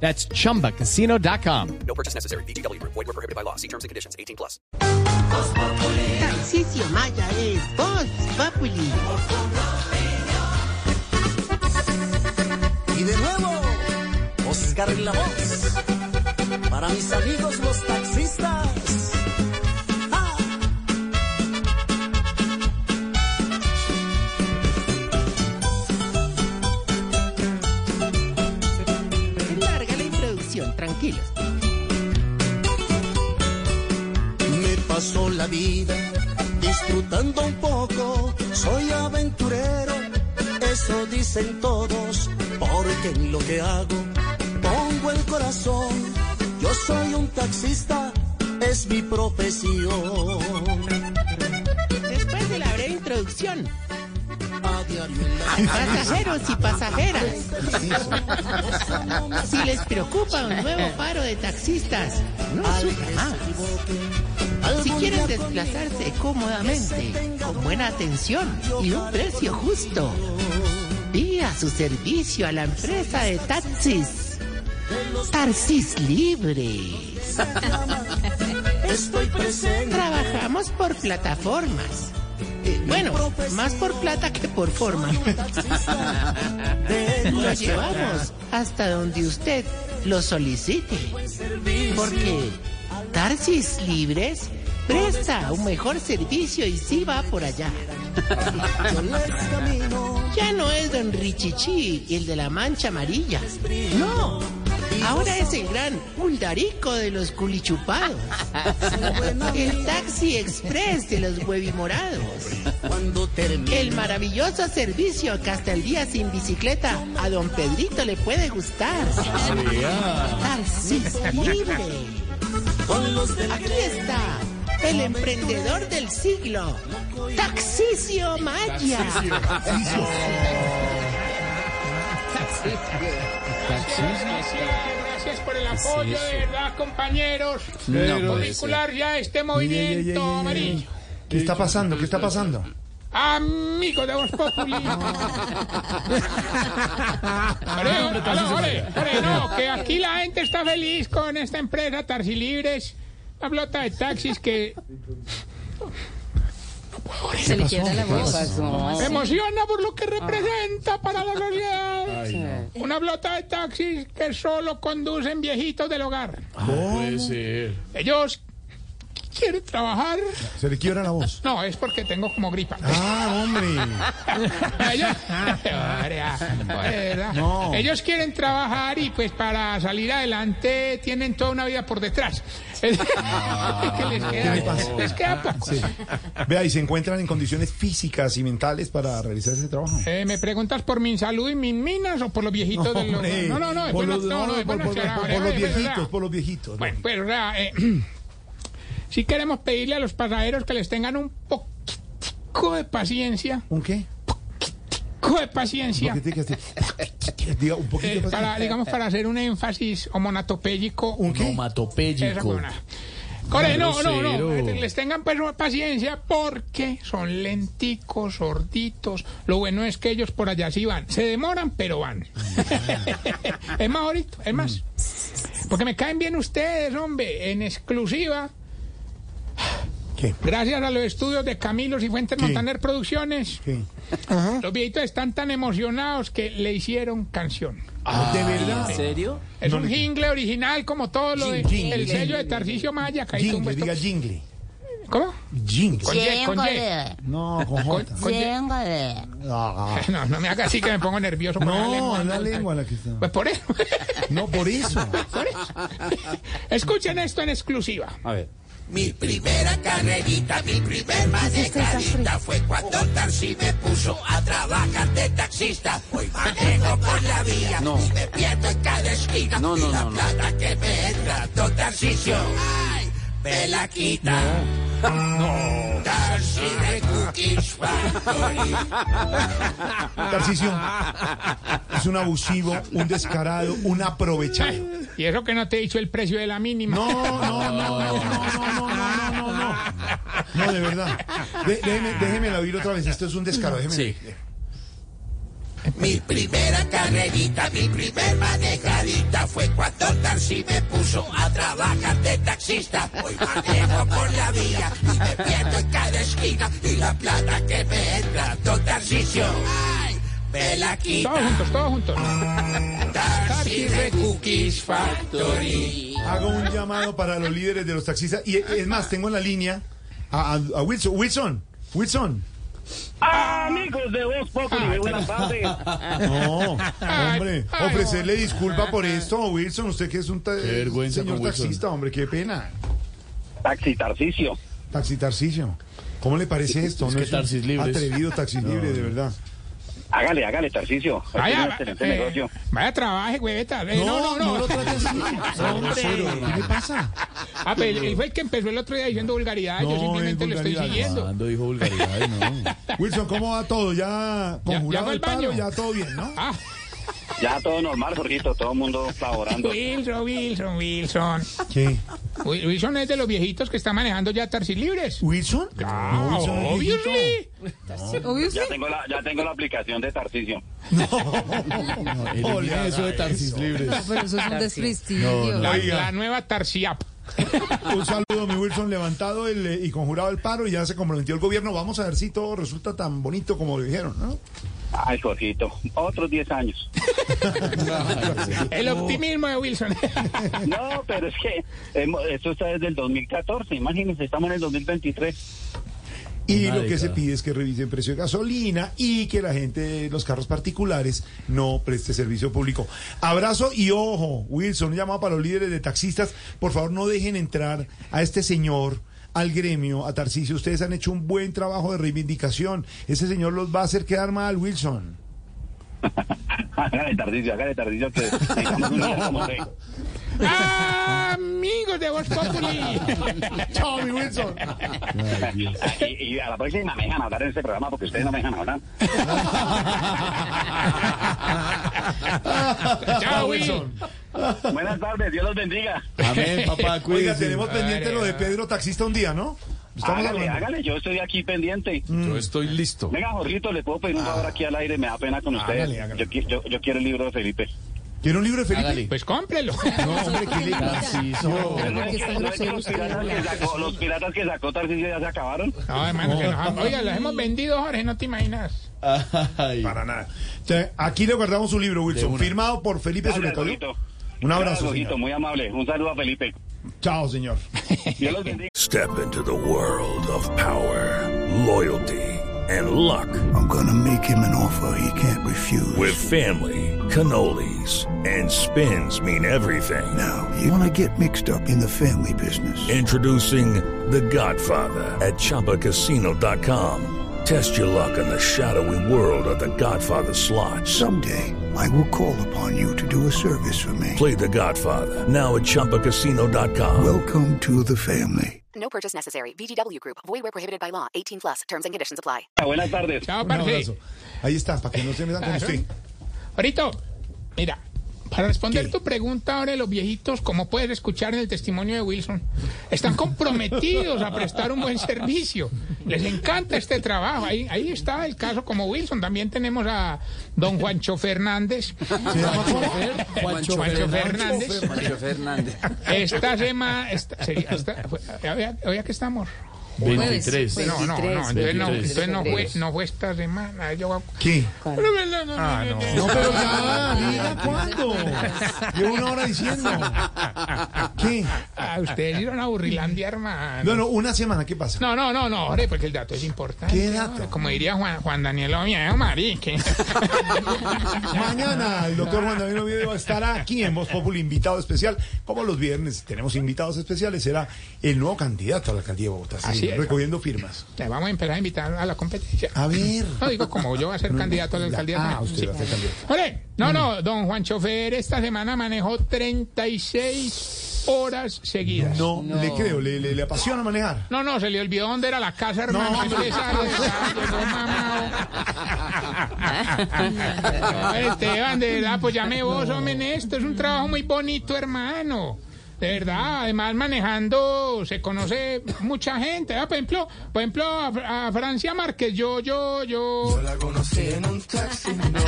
That's chumbacasino.com. No purchase necessary. BGW. Void were prohibited by law. See terms and conditions. 18 plus. Tarcisio Maya es Voz Populi. Y de nuevo, Oscar en la voz. Para mis amigos los taxistas. Me paso la vida disfrutando un poco. Soy aventurero, eso dicen todos. Porque en lo que hago pongo el corazón. Yo soy un taxista, es mi profesión. Después de la breve introducción, pasajeros y pasajeras. Si les preocupa un nuevo paro de taxistas, no sufran más. Desplazarse cómodamente, con buena atención y un precio justo, pida su servicio a la empresa de taxis. Tarsis Libres. Estoy presente. Trabajamos por plataformas. Eh, Bueno, más por plata que por forma. Lo llevamos hasta donde usted lo solicite. Porque Tarsis Libres presta un mejor servicio y sí va por allá. Ya no es Don Richichi, el de la mancha amarilla. No, ahora es el gran Uldarico de los culichupados. El taxi express de los huevimorados. El maravilloso servicio que hasta el día sin bicicleta a don Pedrito le puede gustar. Libre. Con los de la Aquí está el emprendedor del siglo, Taxicio Maya. Gracias por el apoyo, de verdad, compañeros. Curricular ya este movimiento amarillo. ¿Qué está pasando? ¿Qué está pasando? Amigos de Voz Populi. No, que aquí la gente está feliz con esta empresa Tarsilibres, la flota de taxis que Se le quiebra la voz. me emociona por lo que representa para la sociedad. Una flota de taxis que solo conducen viejitos del hogar. Puede ser. Ellos quieren trabajar. Se le quiebra la voz. No, es porque tengo como gripa. Ah, hombre. Ellos. No. Ellos quieren trabajar y pues para salir adelante tienen toda una vida por detrás. Es que les queda, le pasa? les queda poco. Sí. Vea, ¿y se encuentran en condiciones físicas y mentales para realizar ese trabajo? Eh, ¿Me preguntas por mi salud y mis minas o por los viejitos de los... No, no, no, por no, los, no, no, no, no viejitos, por los viejitos. Bueno, pues, ¿verdad? Eh, si queremos pedirle a los pasajeros que les tengan un poco de paciencia, ¿Un qué? poco de paciencia. Un poquito Eh, más. para, digamos, para hacer un énfasis homonatopéyico. ¿Un qué? Core, no, no, no. grosero. Les tengan pues paciencia porque son lenticos, sorditos. Lo bueno es que ellos por allá sí van. Se demoran, pero van. es más ahorita, es más. Porque me caen bien ustedes, hombre, en exclusiva. ¿Qué? Gracias a los estudios de Camilos y Fuentes ¿Qué? Montaner Producciones, ¿Qué? los viejitos están tan emocionados que le hicieron canción. ¿De verdad? serio? Es No un le- jingle original como todo lo de Jingle, el jingle. sello de Tarcisio Maya. que ahí Jingle, diga jingle. ¿Cómo? Jingle. Con Y, con Y. No, con J. Con Y. Ah. No, no me haga así que me pongo nervioso. con la No, lengua. la lengua la que está. Pues por eso. No, por eso. por eso. Escuchen esto en exclusiva. A ver. Mi primera carrerita, mi primer manejadita fue cuando Tarsi me puso a trabajar de taxista. Hoy manejo por la vía No. y me pierdo en cada esquina. No, no, y la no, no. plata que me entra, don Tarcisio. Ay, Pelaquita. No. Darcy de Cookies Factory. Tarcisio, es un abusivo, un descarado, un aprovechado. Y eso que no te he dicho el precio de la mínima. No, no, no, no, no, no, no, no, no, no. No, de verdad. De- déjeme, déjeme oír otra vez. Esto es un descaro. Déjeme. Mi primera carrerita, mi primer manejadita fue cuando Darcy me puso a trabajar de taxista. Hoy manejo por la vía y me pierdo en y la plata que me entra, don Tarcisio. Ay, me la Todos quita. juntos, todos juntos. Darcy de Cookies Factory. Hago un llamado para los líderes de los taxistas. Y es más, tengo en la línea a, a- a Wilson. Wilson, Wilson. Amigos de Voz Populi, muy buenas tardes. No, hombre, ofrecerle disculpa por esto, Wilson. Usted que es un ta- vergüenza señor taxista, hombre, qué pena. Taxi Tarcicio. Taxi Tarcisio. ¿Cómo le parece esto? Es No que un Tarsis libres. Atrevido taxi libre, de verdad. Hágale, hágale, Tarcicio. Es Vaya, eh, vaya trabaje, hueveta. Eh, no, no, no. lo trate así. ¿qué le pasa? Ah, pero él fue el que empezó el otro día diciendo vulgaridad. No, Yo simplemente es lo estoy vulgaridad. siguiendo. Cuando dijo vulgaridad, no. Wilson, ¿cómo va todo? ¿Ya Ya- ya conjurado fue el al paro? baño. Ya todo bien, ¿no? Ah, Ya todo normal, Jorgito, todo el mundo laborando. Wilson, Wilson, Wilson. ¿Qué? Wi- Wilson es de los viejitos que está manejando ya taxis libres. ¿Wilson? Ah, No, Wilson obviously. Ya tengo la, ya tengo la aplicación de Tarcicio. Elimine eso de Tarsis libres. Pero eso es un desprestigio. La, la nueva Tarsiap. Un saludo, mi Wilson, levantado el, eh, y conjurado el paro, y ya se comprometió el gobierno. Vamos a ver si todo resulta tan bonito como lo dijeron, ¿no? Ay, Jorgito, otros 10 años. El optimismo de Wilson. No, pero es que hemos- esto está desde el 2014, imagínense, estamos en el 2023. Y Una lo que se pide es que revisen precio de gasolina y que la gente de los carros particulares no preste servicio público. Abrazo y ojo, Wilson, un llamado para los líderes de taxistas. Por favor, no dejen entrar a este señor al gremio, a Tarcisio. Ustedes han hecho un buen trabajo de reivindicación. Ese señor los va a hacer quedar mal, Wilson. Hágale Tarcicio, hágale Tarcicio, que. Amigos de Voz Populi. Chao, mi Wilson. Y, y a la próxima me dejan hablar en este programa porque ustedes no me dejan hablar. Chao, Wilson. Buenas tardes, Dios los bendiga. Amén, papá, Oiga, cuídese. tenemos pendiente lo de Pedro Taxista un día, ¿no? Estamos Hágale, hablando. hágale, yo estoy aquí pendiente. Yo estoy listo. Venga, Jorgito, le puedo pedir un favor aquí al aire, me da pena con ustedes. Hágale, hágale. Yo, yo, yo quiero el libro de Felipe. ¿Quiere un libro de Felipe? Hágale. Pues cómprelo. No, hombre, ¿qué groseros los, piratas que sacó, los piratas que sacó Tarcisio ya se acabaron? No, hermano, que nos- Oiga, los hemos vendido, Jorge, no te imaginas. Ay. Para nada. O sea, aquí le guardamos su libro, Wilson, firmado por Felipe. Jorgito. Un abrazo, Gracias, señor. muy amable. Un saludo a Felipe. Chao, señor. Dios los bendiga. Step into the world of power, loyalty, and luck. I'm gonna make him an offer he can't refuse. With family, cannolis, and spins mean everything. Now, you wanna get mixed up in the family business. Introducing The Godfather at ChumbaCasino.com. Test your luck in the shadowy world of The Godfather slot. Someday, I will call upon you to do a service for me. Play The Godfather now at ChumbaCasino.com. Welcome to the family. No purchase necessary. VGW Group. Void where prohibited by law. 18 plus. Terms and conditions apply. Ah, buenas tardes. Chao, Un abrazo. Ahí está, para que no se metan con usted. Ahorita, mira, para responder ¿Qué? tu pregunta ahora los viejitos, como puedes escuchar en el testimonio de Wilson, están comprometidos a prestar un buen servicio. Les encanta este trabajo. Ahí, ahí está el caso como Wilson. También tenemos a don Juancho Fernández. Juancho, Fernández. Fernández. Esta semana, esta, sería, esta, fue- hoy- hoy aquí estamos. 23. Jueves. No, no, no, 23, entonces no, 23. entonces no fue, no fue esta semana. Yo, ¿Qué? No, no, no, no, Ah, no, no. pero ya, diga cuándo. Llevo una hora diciendo. ¿Qué? Ah, ustedes iban a Burrilandia, hermano. No, no, una semana, ¿qué pasa? No, no, no, no, hombre, porque el dato es importante. ¿Qué dato? Como diría Juan, Juan Daniel Oviedo, marique. Mañana el doctor Juan David Oviedo estará aquí en Voz Populi, invitado especial. Como los viernes tenemos invitados especiales, será el nuevo candidato a la alcaldía de Bogotá, sí, Así es. recogiendo firmas. Le vamos a empezar a invitar a la competencia. A ver. No, digo, como yo voy a ser candidato a la alcaldía. Ah, sí. usted va a ser candidato. Hombre, no, no, don Juan Chofer esta semana manejó 36 horas seguidas. No, le creo, le, le, le apasiona manejar. No, no, se le olvidó dónde era la casa, hermano. No, mamado. No, Esteban, de verdad, pues llame vos, hombre, esto. Es un trabajo muy bonito, hermano. De verdad, además manejando se conoce mucha gente. Ah, Por ejemplo, por ejemplo a, a Francia Márquez, yo, yo, yo. La conocí en un taxi, no,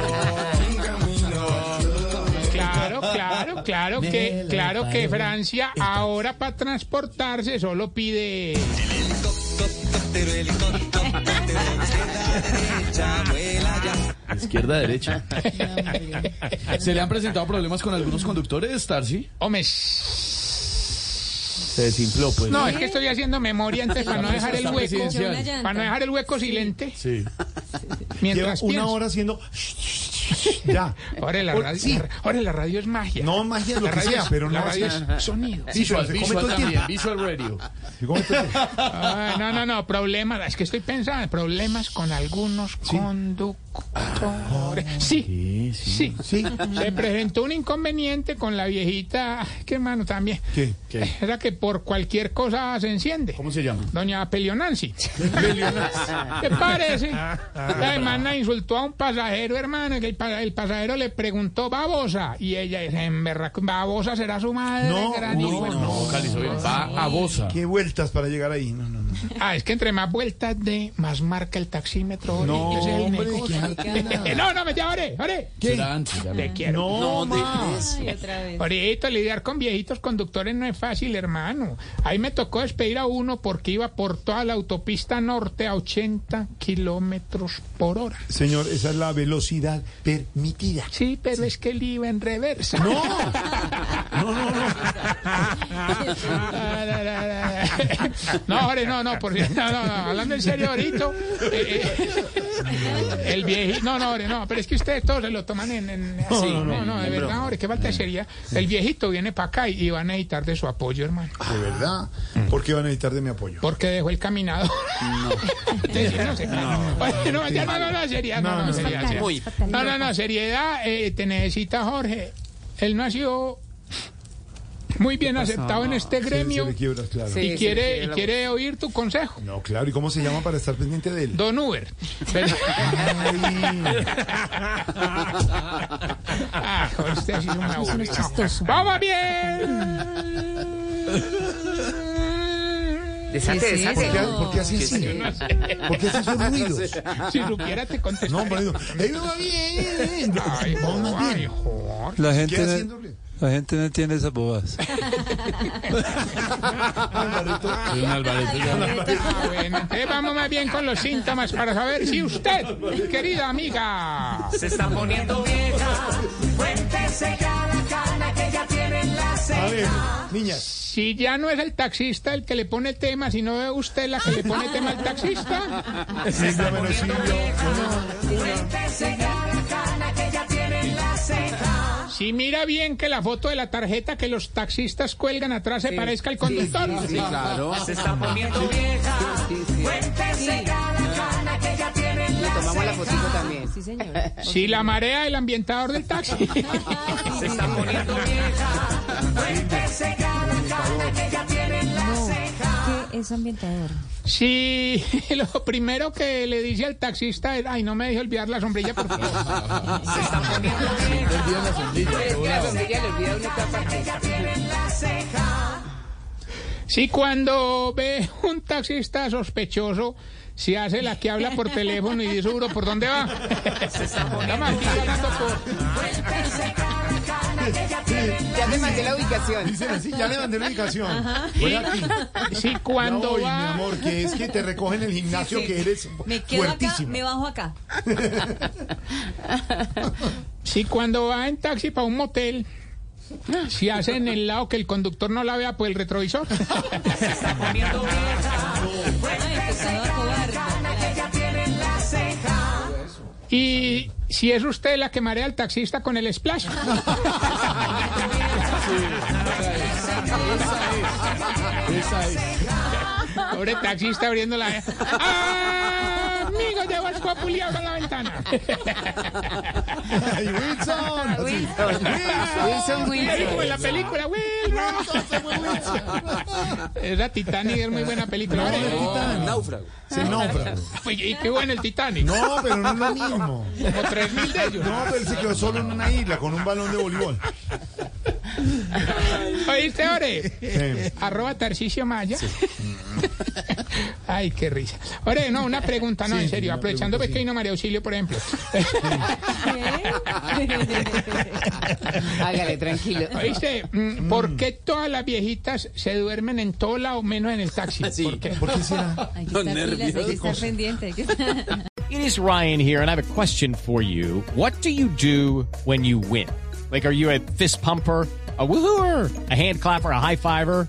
Claro, claro, claro que, claro que Francia ahora para transportarse solo pide. Izquierda, derecha. ¿Se le han presentado problemas con algunos conductores, Tarsi? Hombre, Se desinfló, pues. no, es que estoy haciendo memoria antes para no dejar el hueco, para no dejar el hueco silente. Sí. Lleva Mientras una pienso. hora haciendo. ya. Ahora la radio, sí. la- ahora la radio es magia. No magia lo La que radio sea, es- pero la no radio es- es sonido. Visual, visual también. Visual Radio. Ah, no, no, no, problemas. Es que estoy pensando en problemas con algunos conductores. Sí, sí, Sí. Se presentó un inconveniente con la viejita. ¿Qué hermano también? ¿Qué? ¿Qué? Era que por cualquier cosa se enciende. ¿Cómo se llama? Doña Pelionancy. ¿Qué parece? La hermana insultó a un pasajero, hermano, que el, pa- el pasajero le preguntó babosa. Y ella dice, en verdad, babosa será su madre. No, gran no, hijo". No, Cali, soy va a Bosa. ¿Qué vueltas para llegar ahí? No, no, no. Ah, es que entre más vueltas de, más marca el taxímetro. No, Ese es el hombre, negocio. ¿qué no, no, me ya, ore, ore. Ya Te no. quiero. No, otra vez. Ahorita lidiar con viejitos conductores no es fácil, hermano. Ahí me tocó despedir a uno porque iba por toda la autopista norte a 80 kilómetros por hora. Señor, esa es la velocidad permitida. Sí, pero es que él iba en reversa. No. No, no, no. No, no, no, cierto, no, no, no, hablando en serio ahorita, eh, eh, el viejito, no, no, hombre, no, pero es que ustedes todos se lo toman en, en- así, no, no, de verdad, hombre, qué falta seriedad. El viejito viene para acá y, y van a necesitar de su apoyo, hermano, De verdad. ¿Por qué van a necesitar de mi apoyo? porque dejó el caminador. Entonces, no, se- no, ya no, no, no, seriedad, no, no, No, seriedad, no, seriedad. no, no, no, seriedad, eh, te necesita Jorge, él no ha sido muy bien aceptado en este gremio. le quiebras, claro. Sí. y quiere, y quiere oír tu consejo. No, claro. ¿Y cómo se llama para estar pendiente de él? Don Uber. Pero- ah, usted sí es un aburrido. ¡Vamos bien! Desate, ¿Por desate. qué, por qué así? ¿Por qué hace esos ruidos? Si supiera te contesto. No, pero digo, ¡Ey, va bien! Ay, Vamos Jorge, bien. Jorge. La ¿Qué gente, no, haciéndole? La gente no entiende esas bobadas. Alvarito. Un Alvarito ya. Ah, bueno, entonces vamos más bien con los síntomas para saber si usted, mi querida amiga, Se está poniendo vieja. Cuéntese cada cana que ya tiene en la A ver, ceja. niñas. si ya no es el taxista el que le pone tema, sino es usted la que le pone tema al taxista, Silvia Menesillo. Cuéntese si mira bien que la foto de la tarjeta que los taxistas cuelgan atrás se parezca al conductor. claro. Se está poniendo vieja. Cuéntese cada cana que ya tiene en la Tomamos la fotito también. Sí, señor. Si la marea el ambientador del taxi. Se está poniendo vieja. Cuéntese cada cana que ya tiene es ambientador? Si lo primero que le dice al taxista es, ay, no me deje olvidar la sombrilla, por favor. Se está poniendo vieja. Olvida la sombrilla, Es que la bravo. sombrilla le olvida una capa. Que ya tiene en la ceja. Si cuando ve un taxista sospechoso, si hace la que habla por teléfono y dice, "Uro, ¿por dónde va? Ya te mandé la ubicación. Dicen así, ya le mandé la ubicación. Voy aquí. Si Ya cuando voy, mi va... amor, que es que te recogen el gimnasio que eres Me quedo acá, me bajo acá. Si cuando va en taxi para un motel, si hace en el lado que el conductor no la vea por el retrovisor. Ay, empezado a cobar. que Y si es usted la que marea al taxista con el splash. Esa es. Pobre taxista abriendo la... ¡Ah, amigos de Voz Populi abran la ventana. Ay, Wilson. Wilson, Es como en la Wilson. película, Wilson. Esa Titanic es muy buena película. No, Titanic. Náufrago. Se náufrago. Oye, y qué bueno el Titanic. No, pero no es lo mismo. Como tres mil de ellos. No, pero él se quedó solo en una isla con un balón de voleibol. ¿Oíste, Ore? Sí. Arroba Tarcicio Maya. Ay, qué risa. Ore, no, una pregunta, no, Sí, en sí, serio. Aprovechando pregunta, que vino María Auxilio, por ejemplo. Hágale, tranquilo. ¿Oíste? Mm, ¿Por qué todas las viejitas se duermen en todo lado menos en el taxi? Sí. ¿Por qué? ¿Por qué será? Hay que estar pilas, hay que estar pendiente. hay que estar- It is Ryan here, and I have a question for you. What do you do when you win? Like, are you a fist pumper? A woohooer, a hand clapper, a high fiver.